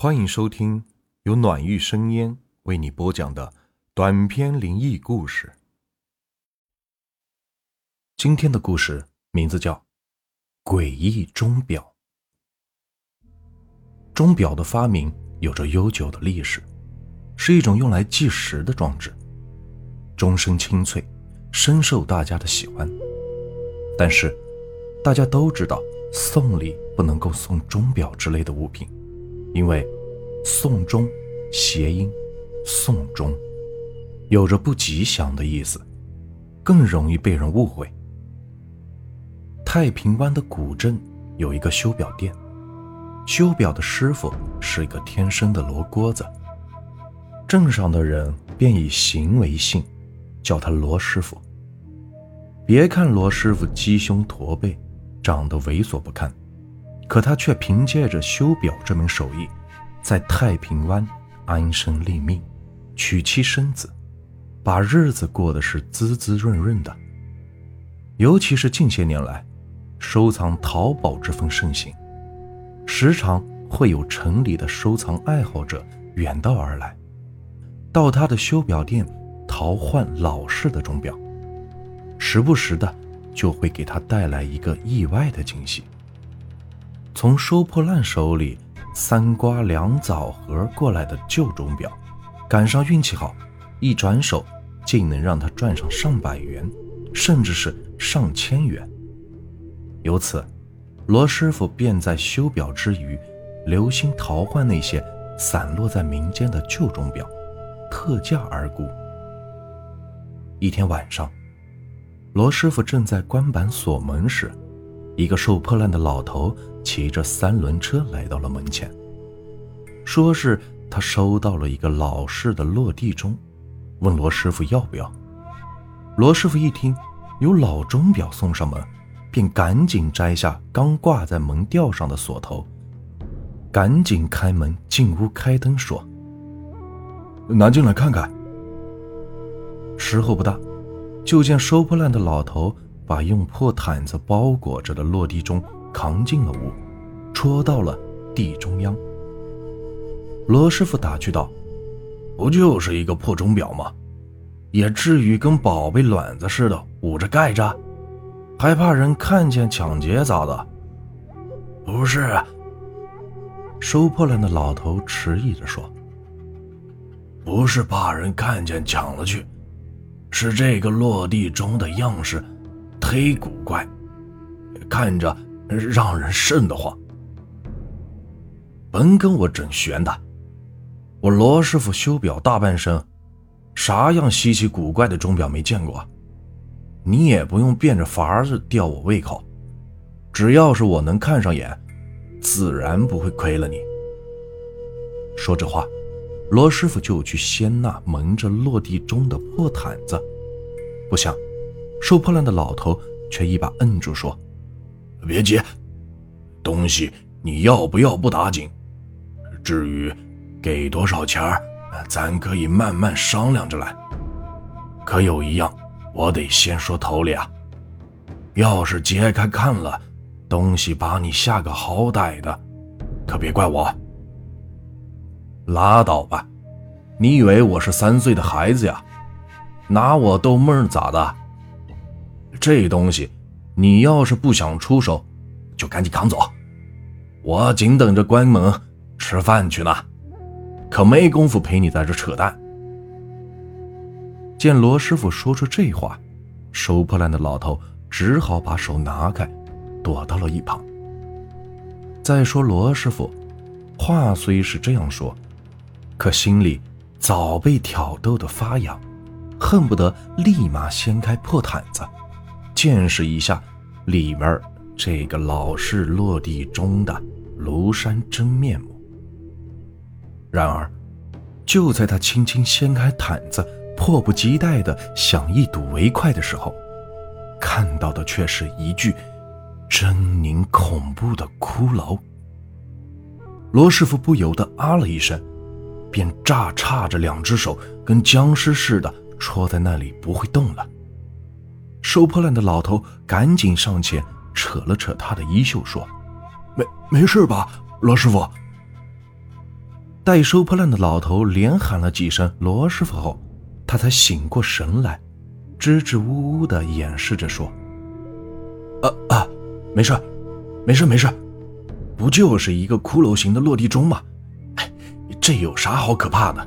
欢迎收听由暖玉生烟为你播讲的短篇灵异故事。今天的故事名字叫《诡异钟表》。钟表的发明有着悠久的历史，是一种用来计时的装置，钟声清脆，深受大家的喜欢。但是，大家都知道，送礼不能够送钟表之类的物品。因为“送终”谐音“送终”，有着不吉祥的意思，更容易被人误会。太平湾的古镇有一个修表店，修表的师傅是一个天生的罗锅子，镇上的人便以形为姓，叫他罗师傅。别看罗师傅鸡胸驼背，长得猥琐不堪。可他却凭借着修表这门手艺，在太平湾安身立命，娶妻生子，把日子过得是滋滋润润的。尤其是近些年来，收藏淘宝之风盛行，时常会有城里的收藏爱好者远道而来，到他的修表店淘换老式的钟表，时不时的就会给他带来一个意外的惊喜。从收破烂手里三瓜两枣盒过来的旧钟表，赶上运气好，一转手竟能让他赚上上百元，甚至是上千元。由此，罗师傅便在修表之余，留心淘换那些散落在民间的旧钟表，特价而沽。一天晚上，罗师傅正在关板锁门时。一个收破烂的老头骑着三轮车来到了门前，说是他收到了一个老式的落地钟，问罗师傅要不要。罗师傅一听有老钟表送上门，便赶紧摘下刚挂在门吊上的锁头，赶紧开门进屋开灯，说：“拿进来看看。”时候不大，就见收破烂的老头。把用破毯子包裹着的落地钟扛进了屋，戳到了地中央。罗师傅打趣道：“不就是一个破钟表吗？也至于跟宝贝卵子似的捂着盖着，还怕人看见抢劫咋的？”不是。收破烂的老头迟疑着说：“不是怕人看见抢了去，是这个落地钟的样式。”忒古怪，看着让人瘆得慌。甭跟我整玄的，我罗师傅修表大半生，啥样稀奇古怪的钟表没见过？你也不用变着法子吊我胃口，只要是我能看上眼，自然不会亏了你。说这话，罗师傅就去掀那蒙着落地钟的破毯子，不想。收破烂的老头却一把摁住，说：“别急，东西你要不要不打紧，至于给多少钱咱可以慢慢商量着来。可有一样，我得先说头里啊，要是揭开看了，东西把你吓个好歹的，可别怪我。拉倒吧，你以为我是三岁的孩子呀？拿我逗闷咋的？”这东西，你要是不想出手，就赶紧扛走。我紧等着关门吃饭去呢，可没工夫陪你在这扯淡。见罗师傅说出这话，收破烂的老头只好把手拿开，躲到了一旁。再说罗师傅，话虽是这样说，可心里早被挑逗的发痒，恨不得立马掀开破毯子。见识一下里面这个老式落地钟的庐山真面目。然而，就在他轻轻掀开毯子，迫不及待的想一睹为快的时候，看到的却是一具狰狞恐怖的骷髅。罗师傅不由得啊了一声，便炸叉着两只手，跟僵尸似的戳在那里，不会动了。收破烂的老头赶紧上前扯了扯他的衣袖，说：“没没事吧，罗师傅？”待收破烂的老头连喊了几声“罗师傅”后，他才醒过神来，支支吾吾地掩饰着说：“啊啊，没事，没事，没事，不就是一个骷髅形的落地钟吗？哎，这有啥好可怕的？”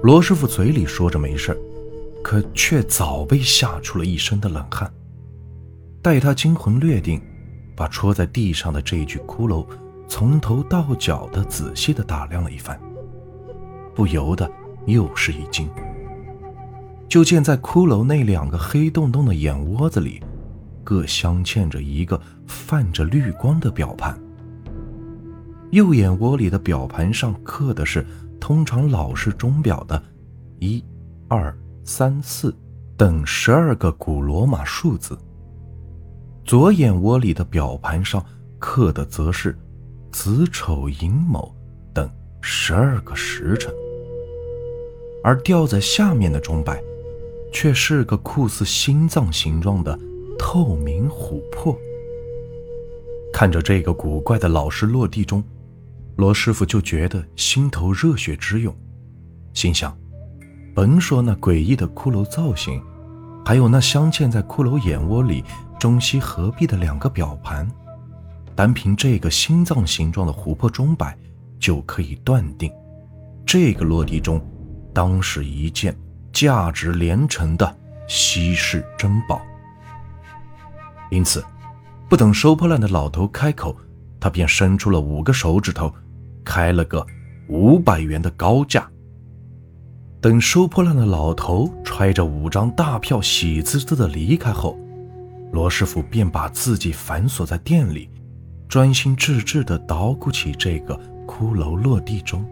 罗师傅嘴里说着没事，可却早被吓出了一身的冷汗。待他惊魂略定，把戳在地上的这具骷髅从头到脚的仔细的打量了一番，不由得又是一惊。就见在骷髅那两个黑洞洞的眼窝子里，各镶嵌着一个泛着绿光的表盘。右眼窝里的表盘上刻的是通常老式钟表的“一、二、三、四”等十二个古罗马数字。左眼窝里的表盘上刻的则是子丑寅卯等十二个时辰，而吊在下面的钟摆，却是个酷似心脏形状的透明琥珀。看着这个古怪的老式落地钟，罗师傅就觉得心头热血直涌，心想：甭说那诡异的骷髅造型，还有那镶嵌在骷髅眼窝里。中西合璧的两个表盘，单凭这个心脏形状的琥珀钟摆，就可以断定，这个落地钟当是一件价值连城的稀世珍宝。因此，不等收破烂的老头开口，他便伸出了五个手指头，开了个五百元的高价。等收破烂的老头揣着五张大票，喜滋滋的离开后，罗师傅便把自己反锁在店里，专心致志地捣鼓起这个骷髅落地钟。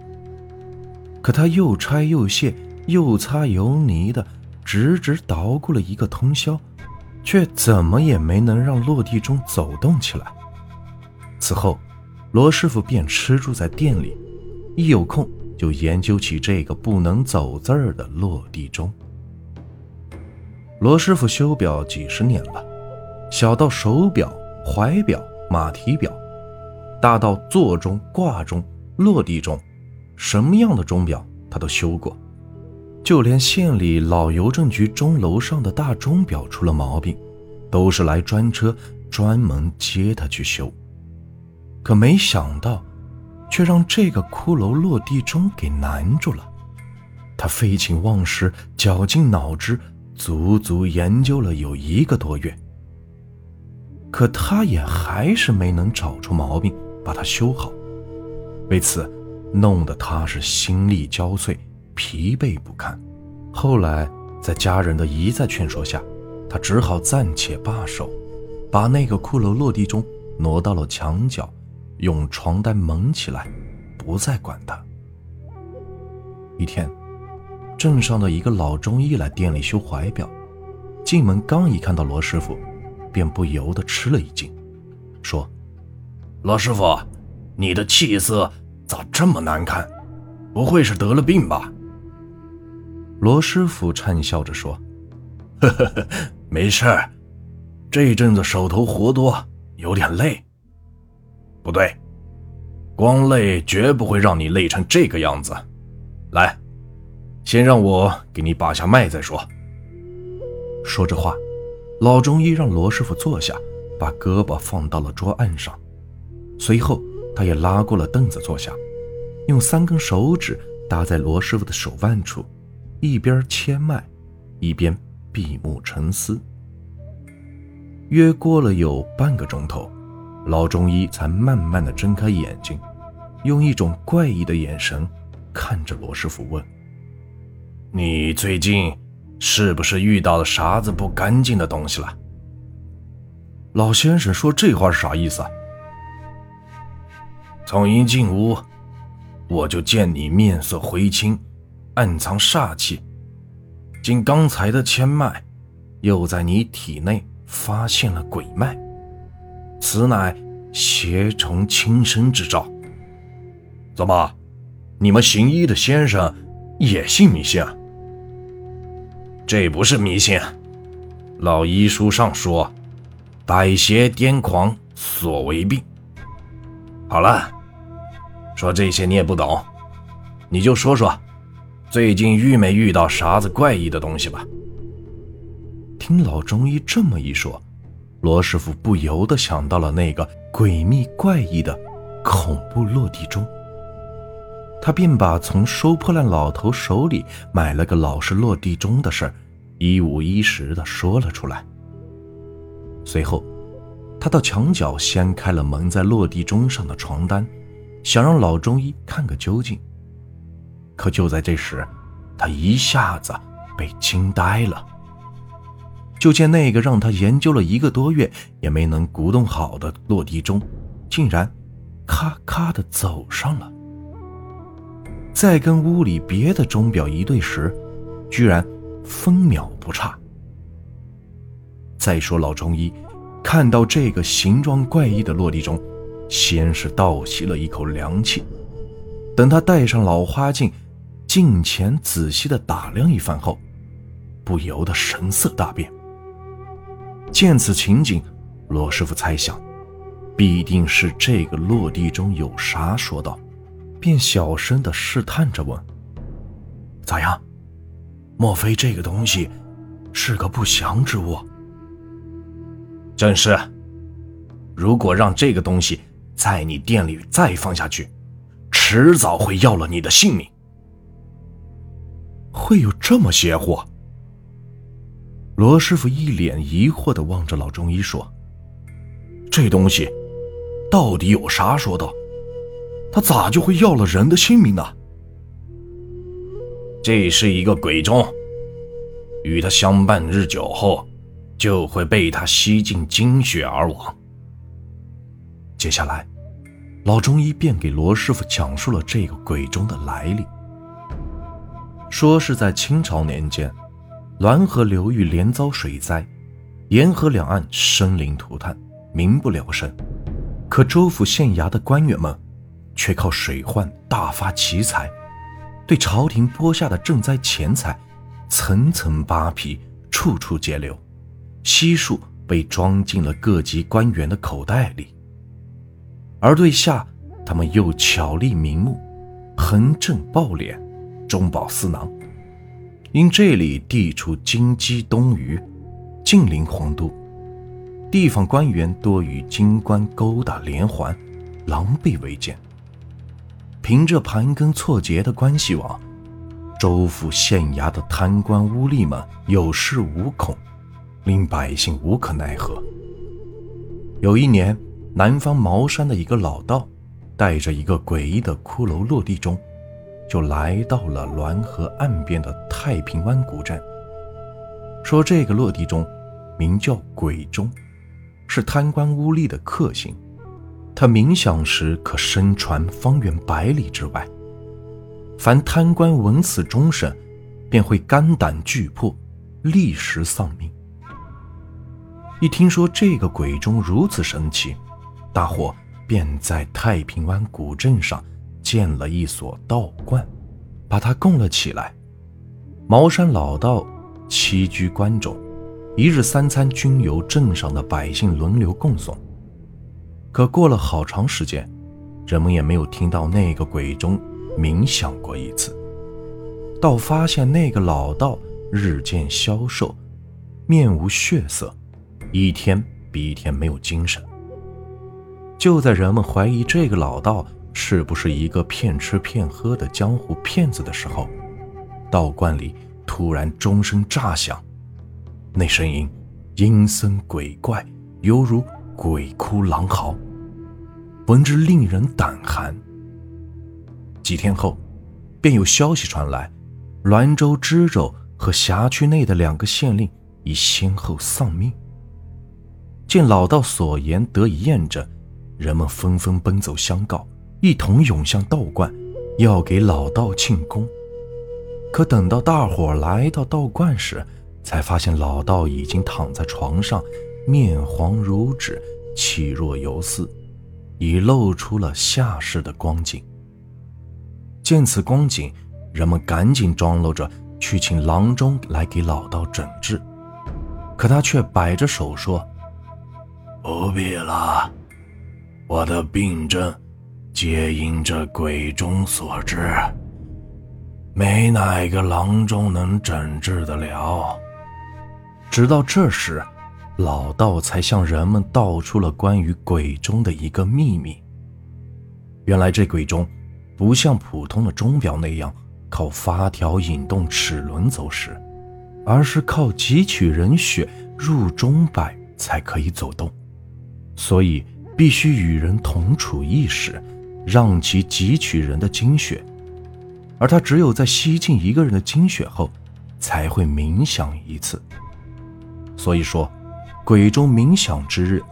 可他又拆又卸，又擦又泥的，直直捣鼓了一个通宵，却怎么也没能让落地钟走动起来。此后，罗师傅便吃住在店里，一有空就研究起这个不能走字儿的落地钟。罗师傅修表几十年了。小到手表、怀表、马蹄表，大到座钟、挂钟、落地钟，什么样的钟表他都修过。就连县里老邮政局钟楼上的大钟表出了毛病，都是来专车专门接他去修。可没想到，却让这个骷髅落地钟给难住了。他废寝忘食，绞尽脑汁，足足研究了有一个多月。可他也还是没能找出毛病，把它修好。为此，弄得他是心力交瘁，疲惫不堪。后来，在家人的一再劝说下，他只好暂且罢手，把那个骷髅落地钟挪到了墙角，用床单蒙起来，不再管他。一天，镇上的一个老中医来店里修怀表，进门刚一看到罗师傅。便不由得吃了一惊，说：“罗师傅，你的气色咋这么难看？不会是得了病吧？”罗师傅讪笑着说：“呵呵呵，没事儿，这阵子手头活多，有点累。不对，光累绝不会让你累成这个样子。来，先让我给你把下脉再说。”说着话。老中医让罗师傅坐下，把胳膊放到了桌案上，随后他也拉过了凳子坐下，用三根手指搭在罗师傅的手腕处，一边切脉，一边闭目沉思。约过了有半个钟头，老中医才慢慢的睁开眼睛，用一种怪异的眼神看着罗师傅问：“你最近？”是不是遇到了啥子不干净的东西了？老先生说这话是啥意思啊？从一进屋，我就见你面色灰青，暗藏煞气。经刚才的牵脉，又在你体内发现了鬼脉，此乃邪虫侵身之兆。怎么，你们行医的先生也信迷信啊？这不是迷信，老医书上说，百邪癫狂所为病。好了，说这些你也不懂，你就说说，最近遇没遇到啥子怪异的东西吧？听老中医这么一说，罗师傅不由得想到了那个诡秘怪异的恐怖落地钟。他便把从收破烂老头手里买了个老式落地钟的事一五一十的说了出来。随后，他到墙角掀开了蒙在落地钟上的床单，想让老中医看个究竟。可就在这时，他一下子被惊呆了。就见那个让他研究了一个多月也没能鼓动好的落地钟，竟然咔咔的走上了。在跟屋里别的钟表一对时，居然分秒不差。再说老中医看到这个形状怪异的落地钟，先是倒吸了一口凉气，等他戴上老花镜，镜前仔细的打量一番后，不由得神色大变。见此情景，罗师傅猜想，必定是这个落地钟有啥说道。便小声的试探着问：“咋样？莫非这个东西是个不祥之物？”“正是。如果让这个东西在你店里再放下去，迟早会要了你的性命。”“会有这么邪乎？”罗师傅一脸疑惑的望着老中医说：“这东西到底有啥说道？”他咋就会要了人的性命呢？这是一个鬼钟，与他相伴日久后，就会被他吸尽精血而亡。接下来，老中医便给罗师傅讲述了这个鬼钟的来历，说是在清朝年间，滦河流域连遭水灾，沿河两岸生灵涂炭，民不聊生，可州府县衙的官员们。却靠水患大发奇财，对朝廷拨下的赈灾钱财层层扒皮，处处截留，悉数被装进了各级官员的口袋里。而对下，他们又巧立名目，横征暴敛，中饱私囊。因这里地处京畿东隅，近邻皇都，地方官员多与京官勾搭连环，狼狈为奸。凭着盘根错节的关系网，州府县衙的贪官污吏们有恃无恐，令百姓无可奈何。有一年，南方茅山的一个老道，带着一个诡异的骷髅落地钟，就来到了滦河岸边的太平湾古镇，说这个落地钟名叫鬼钟，是贪官污吏的克星。他冥想时可声传方圆百里之外，凡贪官闻此钟声，便会肝胆俱破，立时丧命。一听说这个鬼钟如此神奇，大伙便在太平湾古镇上建了一所道观，把它供了起来。茅山老道栖居关中，一日三餐均由镇上的百姓轮流供送。可过了好长时间，人们也没有听到那个鬼钟鸣响过一次，倒发现那个老道日渐消瘦，面无血色，一天比一天没有精神。就在人们怀疑这个老道是不是一个骗吃骗喝的江湖骗子的时候，道观里突然钟声炸响，那声音阴森鬼怪，犹如……鬼哭狼嚎，闻之令人胆寒。几天后，便有消息传来，滦州、知州和辖区内的两个县令已先后丧命。见老道所言得以验证，人们纷纷奔走相告，一同涌向道观，要给老道庆功。可等到大伙来到道观时，才发现老道已经躺在床上。面黄如纸，气若游丝，已露出了下世的光景。见此光景，人们赶紧装搂着去请郎中来给老道诊治，可他却摆着手说：“不必了，我的病症皆因这鬼钟所致，没哪个郎中能诊治得了。直到这时，老道才向人们道出了关于鬼钟的一个秘密。原来这鬼钟不像普通的钟表那样靠发条引动齿轮走时，而是靠汲取人血入钟摆才可以走动，所以必须与人同处一室，让其汲取人的精血，而他只有在吸进一个人的精血后，才会冥想一次。所以说，鬼钟冥想之日，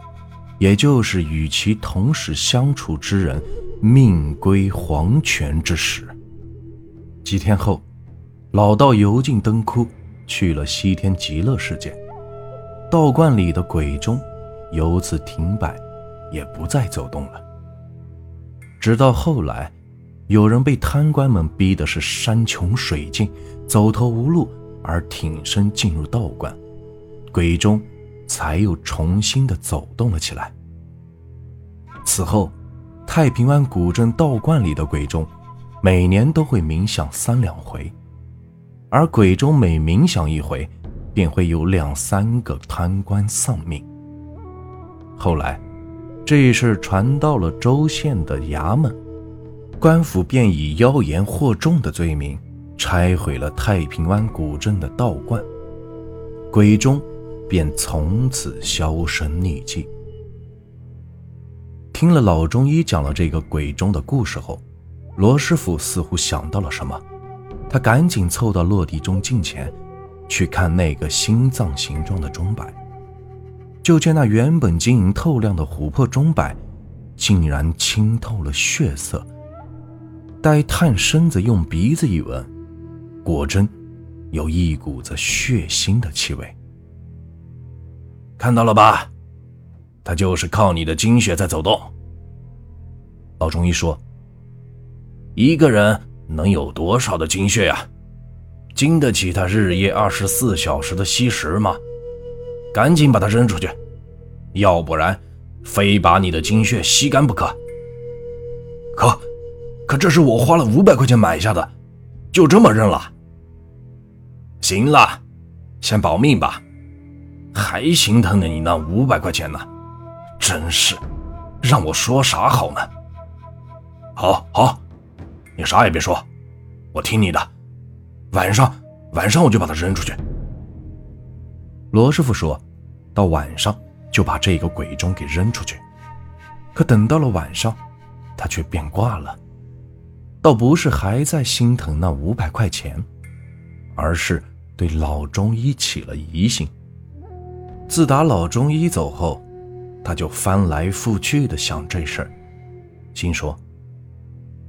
也就是与其同时相处之人命归黄泉之时。几天后，老道油尽灯枯，去了西天极乐世界。道观里的鬼钟由此停摆，也不再走动了。直到后来，有人被贪官们逼的是山穷水尽、走投无路，而挺身进入道观。鬼钟才又重新的走动了起来。此后，太平湾古镇道观里的鬼钟每年都会冥想三两回，而鬼钟每冥想一回，便会有两三个贪官丧命。后来，这一事传到了州县的衙门，官府便以妖言惑众的罪名拆毁了太平湾古镇的道观，鬼钟。便从此销声匿迹。听了老中医讲了这个鬼钟的故事后，罗师傅似乎想到了什么，他赶紧凑到落地钟近前，去看那个心脏形状的钟摆。就见那原本晶莹透亮的琥珀钟摆，竟然清透了血色。待探身子用鼻子一闻，果真有一股子血腥的气味。看到了吧，他就是靠你的精血在走动。老中医说：“一个人能有多少的精血呀？经得起他日夜二十四小时的吸食吗？赶紧把它扔出去，要不然非把你的精血吸干不可。可，可这是我花了五百块钱买下的，就这么扔了？行了，先保命吧。”还心疼你那五百块钱呢，真是，让我说啥好呢？好好，你啥也别说，我听你的。晚上，晚上我就把它扔出去。罗师傅说，到晚上就把这个鬼钟给扔出去。可等到了晚上，他却变卦了，倒不是还在心疼那五百块钱，而是对老中医起了疑心。自打老中医走后，他就翻来覆去的想这事儿，心说：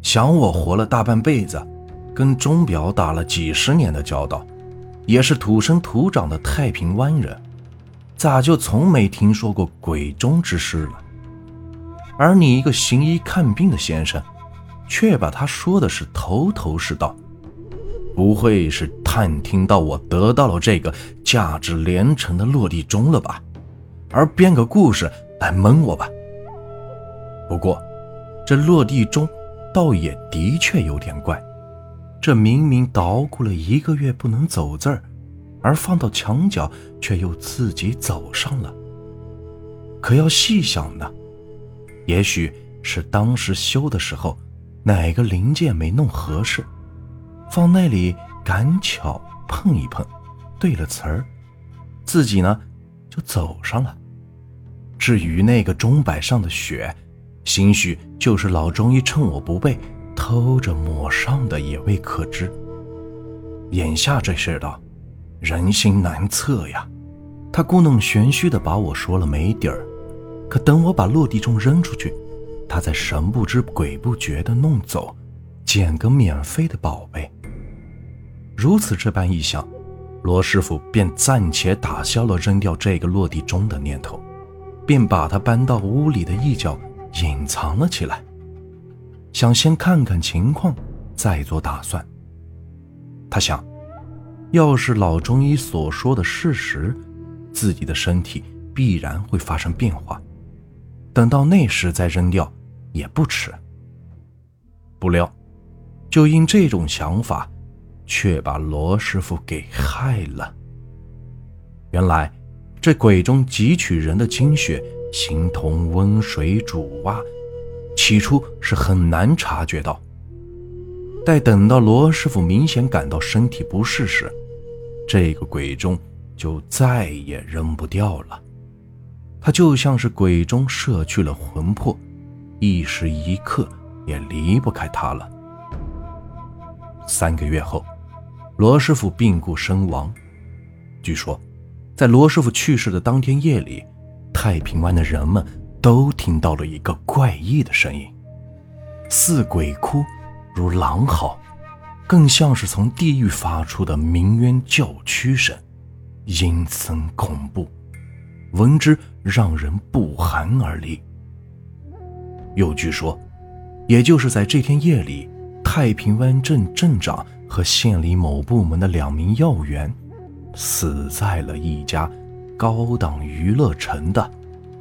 想我活了大半辈子，跟钟表打了几十年的交道，也是土生土长的太平湾人，咋就从没听说过鬼钟之事了？而你一个行医看病的先生，却把他说的是头头是道。不会是探听到我得到了这个价值连城的落地钟了吧？而编个故事来蒙我吧？不过，这落地钟倒也的确有点怪。这明明捣鼓了一个月不能走字儿，而放到墙角却又自己走上了。可要细想呢，也许是当时修的时候哪个零件没弄合适。放那里赶巧碰一碰，对了词儿，自己呢就走上了。至于那个钟摆上的血，兴许就是老中医趁我不备偷着抹上的，也未可知。眼下这世道，人心难测呀。他故弄玄虚的把我说了没底儿，可等我把落地钟扔出去，他再神不知鬼不觉的弄走，捡个免费的宝贝。如此这般一想，罗师傅便暂且打消了扔掉这个落地钟的念头，便把它搬到屋里的一角隐藏了起来，想先看看情况，再做打算。他想，要是老中医所说的事实，自己的身体必然会发生变化，等到那时再扔掉也不迟。不料，就因这种想法，却把罗师傅给害了。原来，这鬼中汲取人的精血，形同温水煮蛙，起初是很难察觉到。待等到罗师傅明显感到身体不适时，这个鬼钟就再也扔不掉了。他就像是鬼钟摄去了魂魄，一时一刻也离不开他了。三个月后，罗师傅病故身亡。据说，在罗师傅去世的当天夜里，太平湾的人们都听到了一个怪异的声音，似鬼哭。如狼嚎，更像是从地狱发出的鸣冤叫屈声，阴森恐怖，闻之让人不寒而栗。又据说，也就是在这天夜里，太平湾镇镇长和县里某部门的两名要员，死在了一家高档娱乐城的